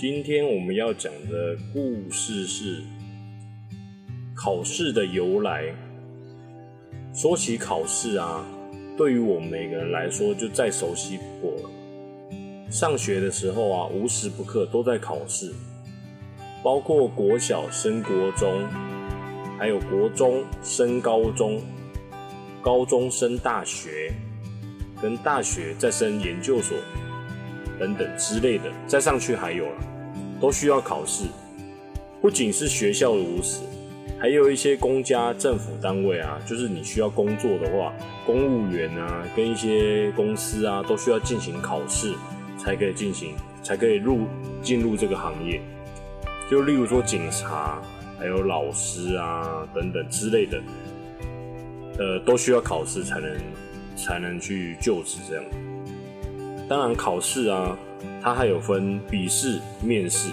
今天我们要讲的故事是考试的由来。说起考试啊，对于我们每个人来说就再熟悉不过了。上学的时候啊，无时不刻都在考试，包括国小升国中，还有国中升高中，高中升大学，跟大学再升研究所。等等之类的，再上去还有了，都需要考试。不仅是学校如此，还有一些公家政府单位啊，就是你需要工作的话，公务员啊，跟一些公司啊，都需要进行考试，才可以进行，才可以入进入这个行业。就例如说警察，还有老师啊等等之类的，呃，都需要考试才能才能去就职这样。当然，考试啊，它还有分笔试、面试。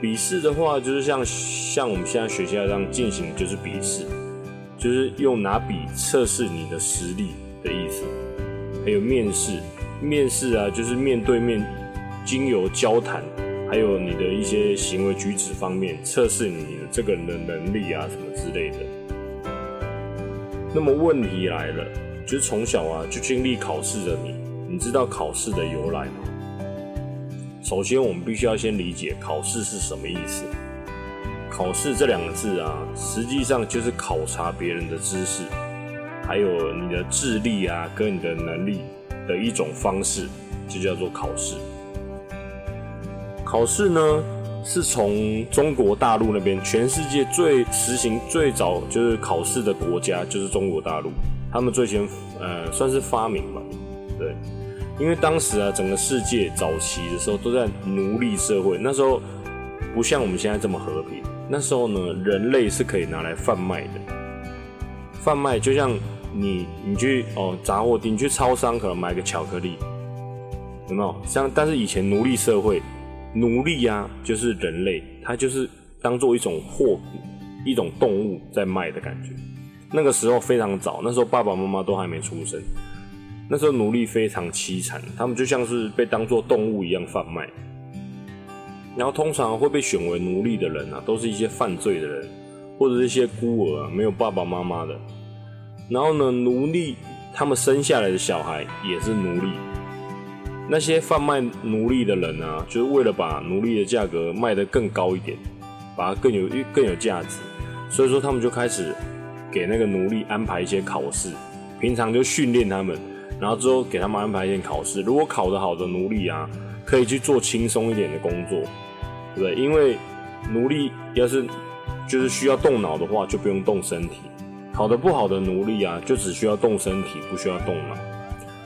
笔试的话，就是像像我们现在学校这样进行，就是笔试，就是用拿笔测试你的实力的意思。还有面试，面试啊，就是面对面，经由交谈，还有你的一些行为举止方面，测试你的这个人的能力啊，什么之类的。那么问题来了，就是从小啊就经历考试的你。你知道考试的由来吗？首先，我们必须要先理解考试是什么意思。考试这两个字啊，实际上就是考察别人的知识，还有你的智力啊，跟你的能力的一种方式，就叫做考试。考试呢，是从中国大陆那边，全世界最实行最早就是考试的国家，就是中国大陆，他们最先呃算是发明吧，对。因为当时啊，整个世界早期的时候都在奴隶社会，那时候不像我们现在这么和平。那时候呢，人类是可以拿来贩卖的。贩卖就像你，你去哦杂货店，你去超商可能买个巧克力，有没有？像但是以前奴隶社会，奴隶呀就是人类，他就是当做一种货品、一种动物在卖的感觉。那个时候非常早，那时候爸爸妈妈都还没出生。那时候奴隶非常凄惨，他们就像是被当作动物一样贩卖。然后通常会被选为奴隶的人啊，都是一些犯罪的人，或者是一些孤儿，没有爸爸妈妈的。然后呢，奴隶他们生下来的小孩也是奴隶。那些贩卖奴隶的人啊，就是为了把奴隶的价格卖得更高一点，把它更有更有价值，所以说他们就开始给那个奴隶安排一些考试，平常就训练他们。然后之后给他们安排一件考试，如果考得好的奴隶啊，可以去做轻松一点的工作，对不对？因为奴隶要是就是需要动脑的话，就不用动身体；考得不好的奴隶啊，就只需要动身体，不需要动脑。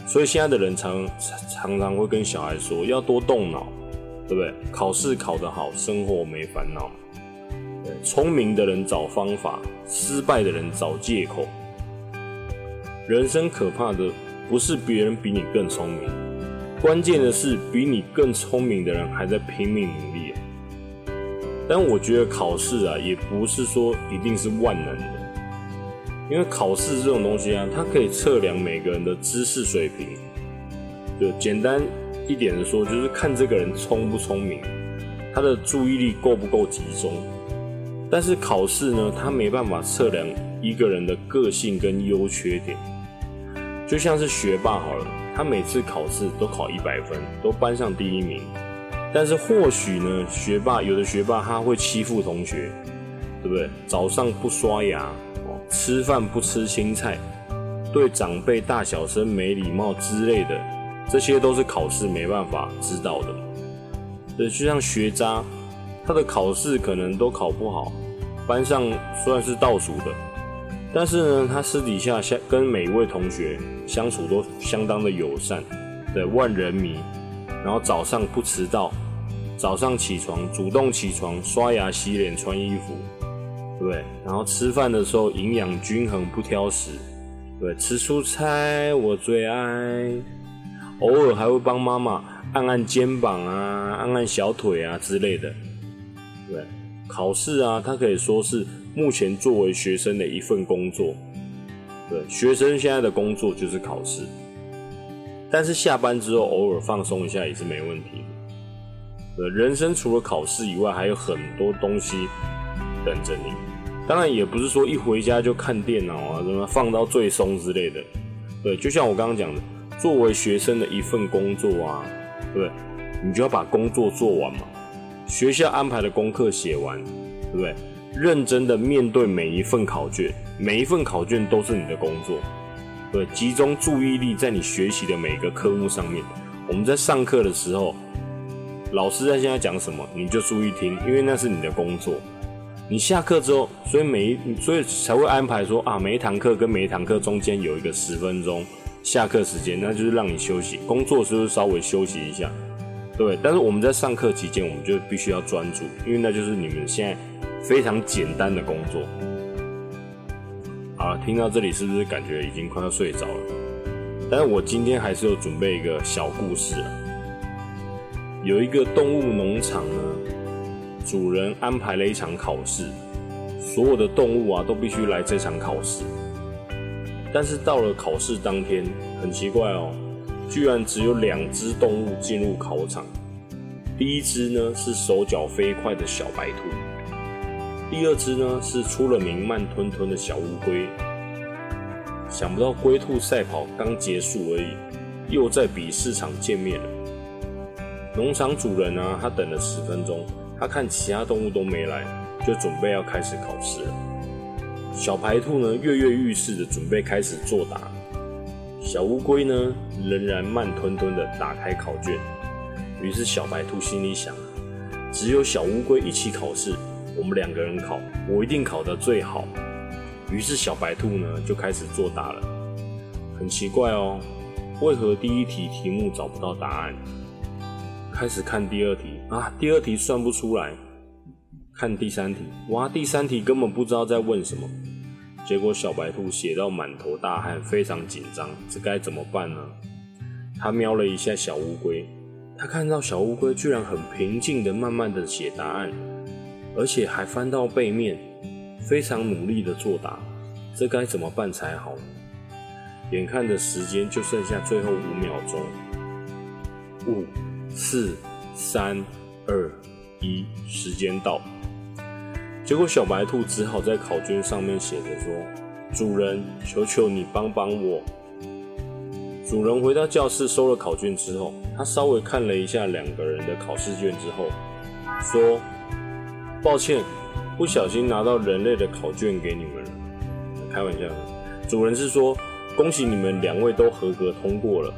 所以现在的人常常常会跟小孩说，要多动脑，对不对？考试考得好，生活没烦恼。聪明的人找方法，失败的人找借口。人生可怕的。不是别人比你更聪明，关键的是比你更聪明的人还在拼命努力。但我觉得考试啊，也不是说一定是万能的，因为考试这种东西啊，它可以测量每个人的知识水平。就简单一点的说，就是看这个人聪不聪明，他的注意力够不够集中。但是考试呢，它没办法测量一个人的个性跟优缺点。就像是学霸好了，他每次考试都考一百分，都班上第一名。但是或许呢，学霸有的学霸他会欺负同学，对不对？早上不刷牙，吃饭不吃青菜，对长辈大小声没礼貌之类的，这些都是考试没办法知道的。对，就像学渣，他的考试可能都考不好，班上算是倒数的。但是呢，他私底下相跟每一位同学相处都相当的友善，对万人迷。然后早上不迟到，早上起床主动起床刷牙洗脸穿衣服，对不对？然后吃饭的时候营养均衡不挑食，对，吃蔬菜我最爱。偶尔还会帮妈妈按按肩膀啊，按按小腿啊之类的，对。考试啊，它可以说是。目前作为学生的一份工作，对学生现在的工作就是考试，但是下班之后偶尔放松一下也是没问题的。对，人生除了考试以外，还有很多东西等着你。当然，也不是说一回家就看电脑啊，什么放到最松之类的。对，就像我刚刚讲的，作为学生的一份工作啊，对，你就要把工作做完嘛。学校安排的功课写完，对不对？认真的面对每一份考卷，每一份考卷都是你的工作。对，集中注意力在你学习的每个科目上面。我们在上课的时候，老师在现在讲什么，你就注意听，因为那是你的工作。你下课之后，所以每一所以才会安排说啊，每一堂课跟每一堂课中间有一个十分钟下课时间，那就是让你休息。工作时候稍微休息一下。对，但是我们在上课期间，我们就必须要专注，因为那就是你们现在非常简单的工作。好了，听到这里是不是感觉已经快要睡着了？但是我今天还是有准备一个小故事啊。有一个动物农场呢，主人安排了一场考试，所有的动物啊都必须来这场考试。但是到了考试当天，很奇怪哦。居然只有两只动物进入考场。第一只呢是手脚飞快的小白兔，第二只呢是出了名慢吞吞的小乌龟。想不到龟兔赛跑刚结束而已，又在比市场见面了。农场主人呢，他等了十分钟，他看其他动物都没来，就准备要开始考试了。小白兔呢跃跃欲试的准备开始作答。小乌龟呢，仍然慢吞吞的打开考卷。于是小白兔心里想：只有小乌龟一起考试，我们两个人考，我一定考得最好。于是小白兔呢，就开始作答了。很奇怪哦，为何第一题题目找不到答案？开始看第二题啊，第二题算不出来。看第三题，哇，第三题根本不知道在问什么。结果小白兔写到满头大汗，非常紧张，这该怎么办呢？他瞄了一下小乌龟，他看到小乌龟居然很平静的、慢慢的写答案，而且还翻到背面，非常努力的作答，这该怎么办才好？眼看着时间就剩下最后五秒钟，五、四、三、二、一，时间到。结果小白兔只好在考卷上面写着说：“主人，求求你帮帮我。”主人回到教室收了考卷之后，他稍微看了一下两个人的考试卷之后，说：“抱歉，不小心拿到人类的考卷给你们了。”开玩笑，主人是说：“恭喜你们两位都合格通过了。”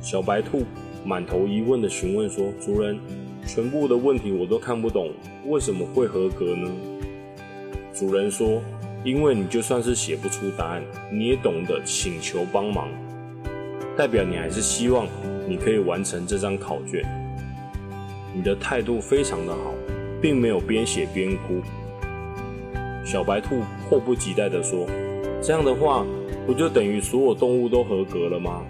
小白兔满头疑问的询问说：“主人。”全部的问题我都看不懂，为什么会合格呢？主人说：“因为你就算是写不出答案，你也懂得请求帮忙，代表你还是希望你可以完成这张考卷。你的态度非常的好，并没有边写边哭。”小白兔迫不及待地说：“这样的话，不就等于所有动物都合格了吗？”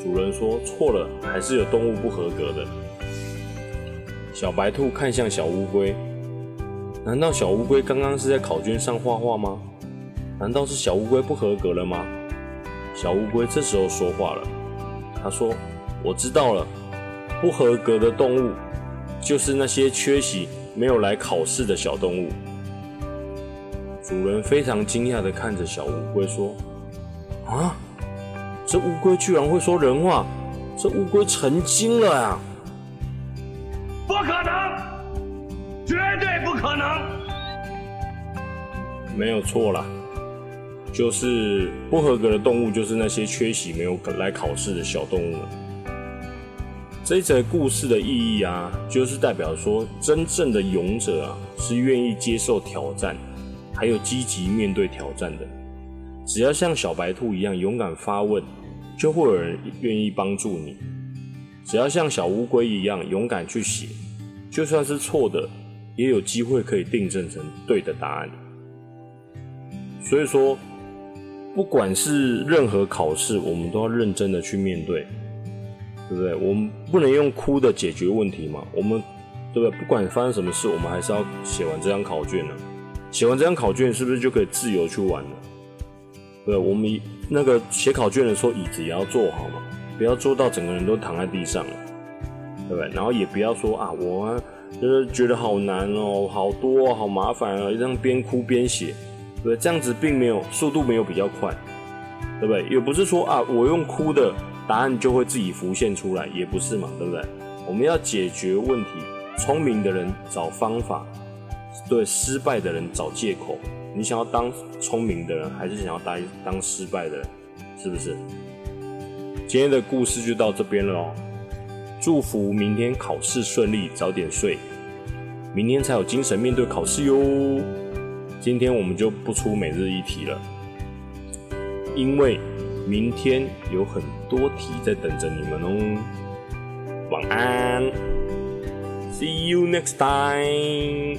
主人说：“错了，还是有动物不合格的。”小白兔看向小乌龟，难道小乌龟刚刚是在考卷上画画吗？难道是小乌龟不合格了吗？小乌龟这时候说话了，他说：“我知道了，不合格的动物就是那些缺席没有来考试的小动物。”主人非常惊讶的看着小乌龟说：“啊，这乌龟居然会说人话，这乌龟成精了呀！”不可能，绝对不可能，没有错啦，就是不合格的动物，就是那些缺席没有来考试的小动物。这一则故事的意义啊，就是代表说，真正的勇者啊，是愿意接受挑战，还有积极面对挑战的。只要像小白兔一样勇敢发问，就会有人愿意帮助你。只要像小乌龟一样勇敢去写，就算是错的，也有机会可以订正成对的答案。所以说，不管是任何考试，我们都要认真的去面对，对不对？我们不能用哭的解决问题嘛？我们对不对？不管发生什么事，我们还是要写完这张考卷呢。写完这张考卷，是不是就可以自由去玩了？对，我们那个写考卷的时候，椅子也要坐好嘛。不要坐到整个人都躺在地上了。对不对？然后也不要说啊，我就是觉得好难哦，好多、好麻烦哦，这样边哭边写，对不对？这样子并没有速度没有比较快，对不对？也不是说啊，我用哭的答案就会自己浮现出来，也不是嘛，对不对？我们要解决问题，聪明的人找方法，对失败的人找借口。你想要当聪明的人，还是想要当当失败的人？是不是？今天的故事就到这边了哦。祝福明天考试顺利，早点睡，明天才有精神面对考试哟。今天我们就不出每日一题了，因为明天有很多题在等着你们哦。晚安，See you next time。